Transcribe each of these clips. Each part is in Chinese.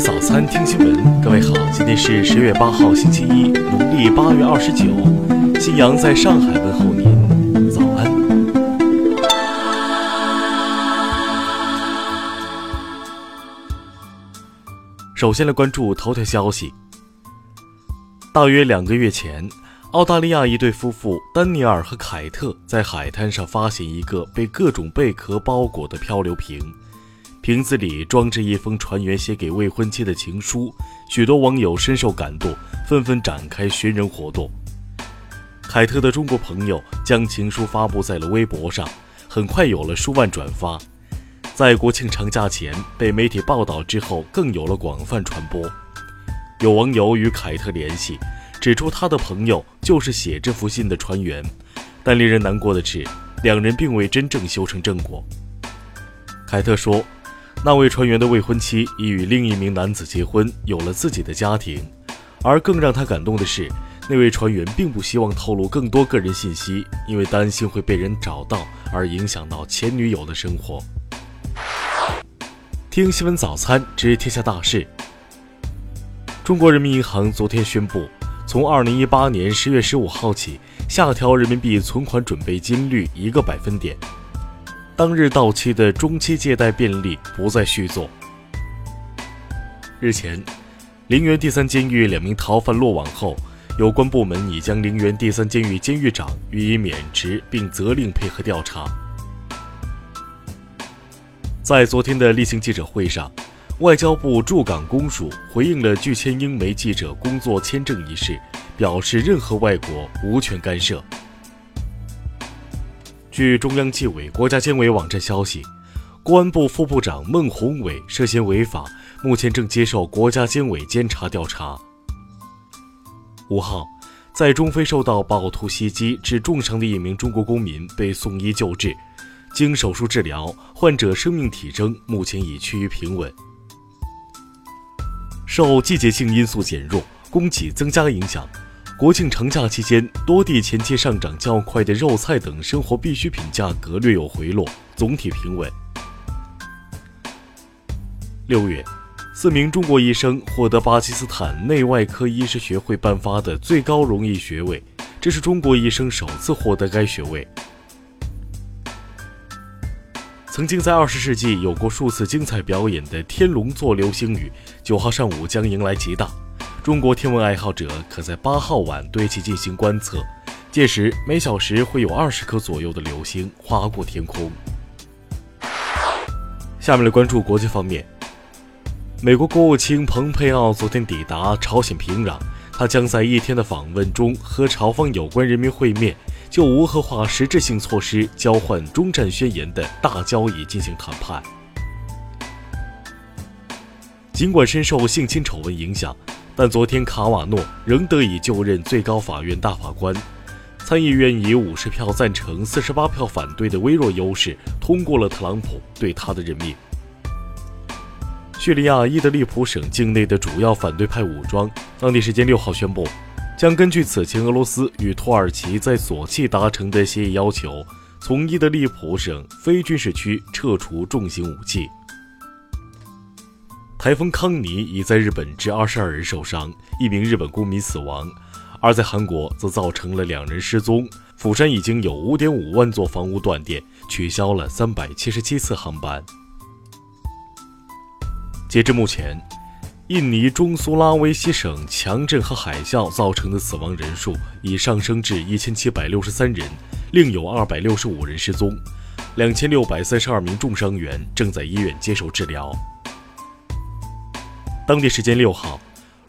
早餐，听新闻。各位好，今天是十月八号，星期一，农历八月二十九。新阳在上海问候您，早安。首先来关注头条消息。大约两个月前，澳大利亚一对夫妇丹尼尔和凯特在海滩上发现一个被各种贝壳包裹的漂流瓶。瓶子里装着一封船员写给未婚妻的情书，许多网友深受感动，纷纷展开寻人活动。凯特的中国朋友将情书发布在了微博上，很快有了数万转发。在国庆长假前被媒体报道之后，更有了广泛传播。有网友与凯特联系，指出他的朋友就是写这封信的船员，但令人难过的是，两人并未真正修成正果。凯特说。那位船员的未婚妻已与另一名男子结婚，有了自己的家庭。而更让他感动的是，那位船员并不希望透露更多个人信息，因为担心会被人找到而影响到前女友的生活。听新闻早餐知天下大事。中国人民银行昨天宣布，从二零一八年十月十五号起，下调人民币存款准备金率一个百分点。当日到期的中期借贷便利不再续作。日前，陵园第三监狱两名逃犯落网后，有关部门已将陵园第三监狱监狱长予以免职，并责令配合调查。在昨天的例行记者会上，外交部驻港公署回应了拒签英媒记者工作签证一事，表示任何外国无权干涉。据中央纪委国家监委网站消息，公安部副部长孟宏伟涉嫌违法，目前正接受国家监委监察调查。五号，在中非受到暴徒袭击致重伤的一名中国公民被送医救治，经手术治疗，患者生命体征目前已趋于平稳。受季节性因素减弱、供给增加的影响。国庆长假期间，多地前期上涨较快的肉菜等生活必需品价格略有回落，总体平稳。六月，四名中国医生获得巴基斯坦内外科医师学会颁发的最高荣誉学位，这是中国医生首次获得该学位。曾经在二十世纪有过数次精彩表演的天龙座流星雨，九号上午将迎来极大。中国天文爱好者可在八号晚对其进行观测，届时每小时会有二十颗左右的流星划过天空。下面来关注国际方面，美国国务卿蓬佩奥昨天抵达朝鲜平壤，他将在一天的访问中和朝方有关人民会面，就无核化实质性措施交换终战宣言的大交易进行谈判。尽管深受性侵丑闻影响。但昨天，卡瓦诺仍得以就任最高法院大法官。参议院以五十票赞成、四十八票反对的微弱优势通过了特朗普对他的任命。叙利亚伊德利卜省境内的主要反对派武装，当地时间六号宣布，将根据此前俄罗斯与土耳其在索契达成的协议要求，从伊德利卜省非军事区撤除重型武器。台风康尼已在日本致二十二人受伤，一名日本公民死亡；而在韩国则造成了两人失踪。釜山已经有五点五万座房屋断电，取消了三百七十七次航班。截至目前，印尼中苏拉威西省强震和海啸造成的死亡人数已上升至一千七百六十三人，另有二百六十五人失踪，两千六百三十二名重伤员正在医院接受治疗。当地时间六号，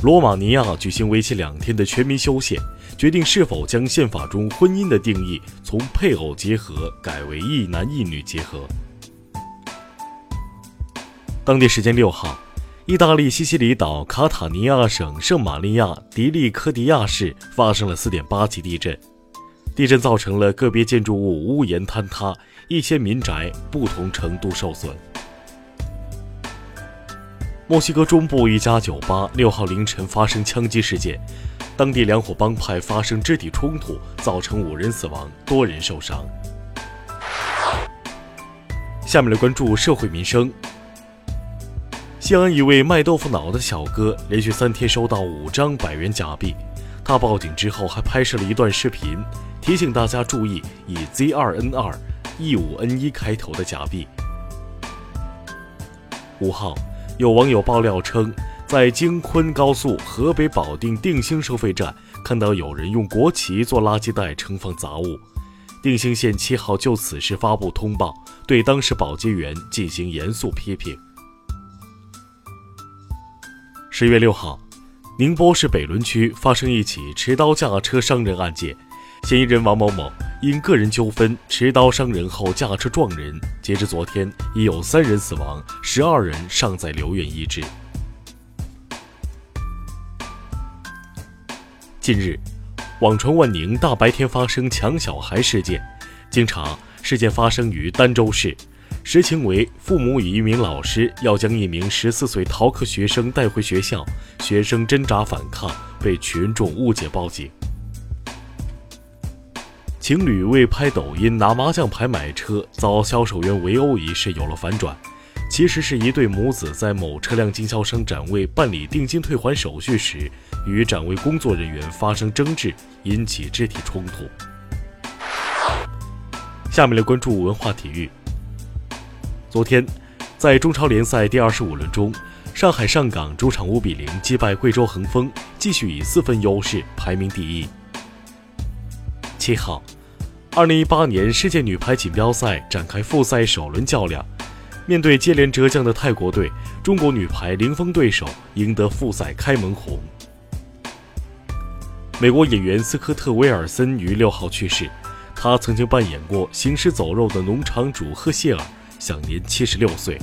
罗马尼亚举行为期两天的全民修宪，决定是否将宪法中婚姻的定义从配偶结合改为一男一女结合。当地时间六号，意大利西西里岛卡塔尼亚省圣玛利亚迪利科迪亚市发生了四点八级地震，地震造成了个别建筑物屋檐坍塌，一些民宅不同程度受损。墨西哥中部一家酒吧六号凌晨发生枪击事件，当地两伙帮派发生肢体冲突，造成五人死亡，多人受伤。下面来关注社会民生。西安一位卖豆腐脑的小哥连续三天收到五张百元假币，他报警之后还拍摄了一段视频，提醒大家注意以 Z2N2、E5N1 开头的假币。五号，有网友爆料称，在京昆高速河北保定定兴收费站看到有人用国旗做垃圾袋盛放杂物。定兴县七号就此事发布通报，对当时保洁员进行严肃批评。十月六号，宁波市北仑区发生一起持刀驾车伤人案件，嫌疑人王某某因个人纠纷持刀伤人后驾车撞人，截至昨天已有三人死亡，十二人尚在留院医治。近日，网传万宁大白天发生抢小孩事件，经查，事件发生于儋州市。实情为父母与一名老师要将一名十四岁逃课学生带回学校，学生挣扎反抗，被群众误解报警。情侣为拍抖音拿麻将牌买车遭销售员围殴一事有了反转，其实是一对母子在某车辆经销商展位办理定金退还手续时，与展位工作人员发生争执，引起肢体冲突。下面来关注文化体育。昨天，在中超联赛第二十五轮中，上海上港主场五比零击败贵州恒丰，继续以四分优势排名第一。七号，二零一八年世界女排锦标赛展开复赛首轮较量，面对接连折将的泰国队，中国女排零封对手，赢得复赛开门红。美国演员斯科特·威尔森于六号去世，他曾经扮演过行尸走肉的农场主赫谢尔。享年七十六岁。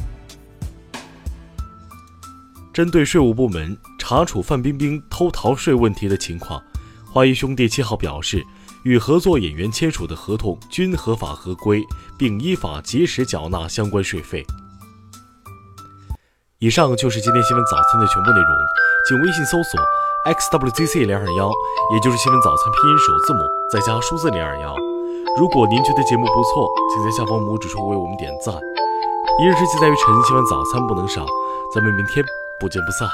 针对税务部门查处范冰冰偷逃税问题的情况，华谊兄弟七号表示，与合作演员签署的合同均合法合规，并依法及时缴纳相关税费。以上就是今天新闻早餐的全部内容，请微信搜索 xwzc 零二幺，也就是新闻早餐拼音首字母再加数字零二幺。如果您觉得节目不错，请在下方拇指处为我们点赞。一日之计在于晨，希望早餐不能少。咱们明天不见不散。